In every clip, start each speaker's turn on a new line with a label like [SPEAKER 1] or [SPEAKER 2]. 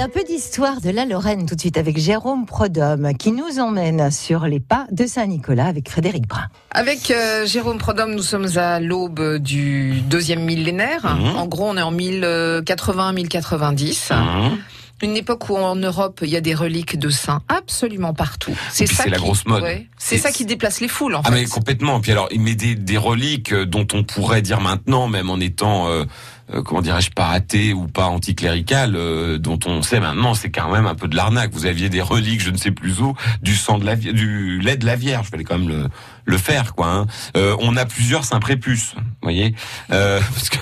[SPEAKER 1] Allez, un peu d'histoire de la Lorraine tout de suite avec Jérôme Prodhomme qui nous emmène sur les pas de Saint-Nicolas avec Frédéric Brun.
[SPEAKER 2] Avec euh, Jérôme Prodhomme, nous sommes à l'aube du deuxième millénaire.
[SPEAKER 3] Mhm.
[SPEAKER 2] En gros, on est en 1080-1090.
[SPEAKER 3] Mhm.
[SPEAKER 2] Une époque où en Europe, il y a des reliques de saints absolument partout. C'est ça
[SPEAKER 3] c'est la
[SPEAKER 2] qui-
[SPEAKER 3] grosse mode.
[SPEAKER 2] ouais, c'est ça qui déplace les foules, en
[SPEAKER 3] Ah
[SPEAKER 2] fait.
[SPEAKER 3] mais complètement. Puis alors, il met des, des reliques euh, dont on pourrait dire maintenant, même en étant, euh, euh, comment dirais-je, pas athée ou pas anticlérical, euh, dont on sait maintenant, c'est quand même un peu de l'arnaque. Vous aviez des reliques, je ne sais plus où, du sang de la, du lait de la Vierge. Fallait quand même le, le faire, quoi. hein. Euh, on a plusieurs saints prépuces, vous voyez, euh, parce que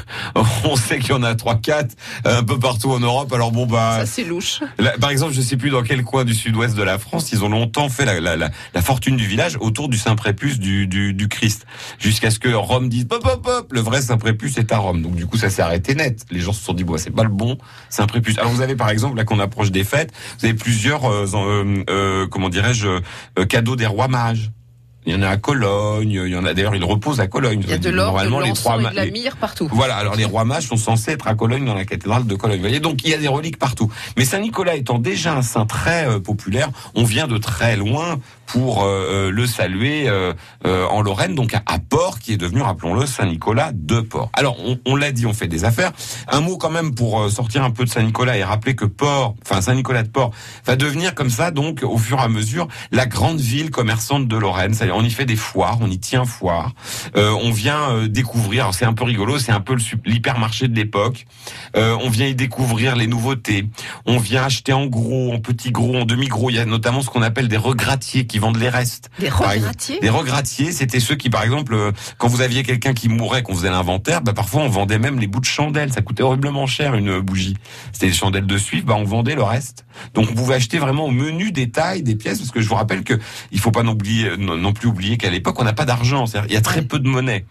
[SPEAKER 3] on sait qu'il y en a trois, quatre un peu partout en Europe. Alors bon bah.
[SPEAKER 2] Ça, c'est louche.
[SPEAKER 3] Là, par exemple, je sais plus dans quel coin du sud-ouest de la France, ils ont longtemps fait la, la, la, la fortune du village autour du Saint Prépuce du, du, du Christ, jusqu'à ce que Rome dise hop hop hop, le vrai Saint Prépuce est à Rome. Donc du coup, ça s'est arrêté net. Les gens se sont dit bon, c'est pas le bon Saint Prépuce. Alors vous avez par exemple là qu'on approche des fêtes, vous avez plusieurs euh, euh, euh, comment dirais-je euh, cadeaux des rois mages. Il y en a à Cologne, il y en a d'ailleurs, il repose à Cologne.
[SPEAKER 2] Il y a de l'or, de
[SPEAKER 3] Normalement, les trois
[SPEAKER 2] et de la myrrhe partout.
[SPEAKER 3] voilà, alors les rois mages sont censés être à Cologne dans la cathédrale de Cologne. Vous voyez, donc il y a des reliques partout. Mais Saint Nicolas étant déjà un saint très euh, populaire, on vient de très loin pour euh, euh, le saluer euh, en Lorraine, donc à, à Port, qui est devenu, rappelons-le, Saint Nicolas de Port. Alors, on, on l'a dit, on fait des affaires. Un mot quand même pour sortir un peu de Saint Nicolas et rappeler que Port, enfin Saint Nicolas de Port, va devenir comme ça, donc au fur et à mesure, la grande ville commerçante de Lorraine. C'est-à-dire, on y fait des foires, on y tient foire. Euh, on vient euh, découvrir, alors c'est un peu rigolo, c'est un peu l'hypermarché de l'époque. Euh, on vient y découvrir les nouveautés. On vient acheter en gros, en petit gros, en demi gros. Il y a notamment ce qu'on appelle des regrattiers qui vendent les restes.
[SPEAKER 2] Des regrattiers
[SPEAKER 3] Des regrattiers, c'était ceux qui, par exemple, quand vous aviez quelqu'un qui mourait, qu'on faisait l'inventaire, bah, parfois on vendait même les bouts de chandelles. Ça coûtait horriblement cher une bougie. C'était des chandelles de suif, bah, on vendait le reste. Donc on pouvait acheter vraiment au menu détail des pièces, parce que je vous rappelle que il faut pas non, oublier, non, non plus oublier qu'à l'époque on n'a pas d'argent. C'est-à-dire, Il y a très peu de monnaie.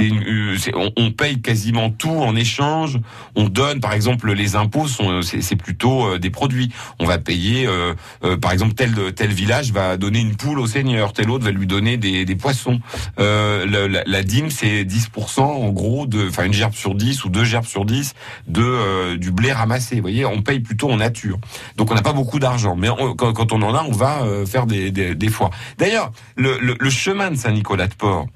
[SPEAKER 3] Euh, c'est- on, on paye quasiment tout en échange. On donne, par exemple, les impôts sont, c'est c'est plutôt euh, des produits. On va payer, euh, euh, par exemple, tel tel village va donner une poule au seigneur, tel autre va lui donner des, des poissons. Euh, le- la, la dîme, c'est 10% en gros de, enfin une gerbe sur 10 ou deux gerbes sur 10 de euh, du blé ramassé. Vous voyez, on paye plutôt en nature. Donc on n'a pas beaucoup d'argent, mais on- quand, quand on en a, on va euh, faire des, des, des foires. D'ailleurs, le, le, le chemin de Saint-Nicolas de Port.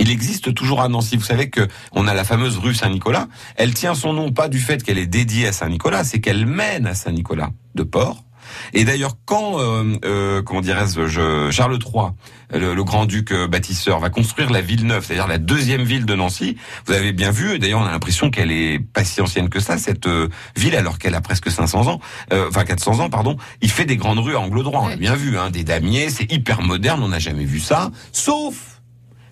[SPEAKER 3] Il existe toujours à Nancy. Vous savez que on a la fameuse rue Saint-Nicolas. Elle tient son nom pas du fait qu'elle est dédiée à Saint-Nicolas, c'est qu'elle mène à Saint-Nicolas de Port. Et d'ailleurs, quand euh, euh, comment dirais-je, je- Charles III, le, le grand-duc euh, bâtisseur, va construire la ville neuve, c'est-à-dire la deuxième ville de Nancy, vous avez bien vu. et D'ailleurs, on a l'impression qu'elle est pas si ancienne que ça cette euh, ville, alors qu'elle a presque 500 ans, euh, enfin 400 ans, pardon. Il fait des grandes rues à angle droit. On a
[SPEAKER 2] Ouais.
[SPEAKER 3] bien vu, hein, des damiers, c'est hyper moderne. On n'a jamais vu ça, sauf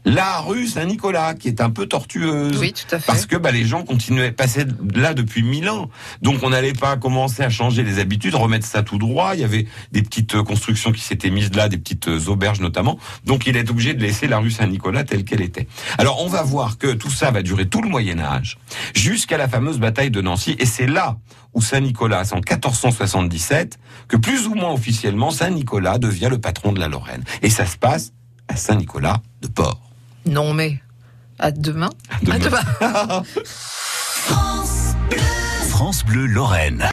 [SPEAKER 3] la rue Saint-Nicolas, qui est un peu tortueuse.
[SPEAKER 2] Oui, tout à fait.
[SPEAKER 3] Parce que bah, les gens continuaient à passer là depuis mille ans. Donc on n'allait pas commencer à changer les habitudes, remettre ça tout droit. Il y avait des petites euh, constructions qui s'étaient mises là, des petites euh, auberges notamment. Donc il est obligé de laisser la rue Saint-Nicolas telle qu'elle était. Alors on va voir que tout ça va durer tout le Moyen Âge, jusqu'à la fameuse bataille de Nancy. Et c'est là où Saint-Nicolas, c'est en 1477, que plus ou moins officiellement, Saint-Nicolas devient le patron de la Lorraine. Et ça se passe à Saint-Nicolas de Port.
[SPEAKER 2] Non, mais à demain.
[SPEAKER 3] demain.
[SPEAKER 2] À demain.
[SPEAKER 4] France Bleu Lorraine.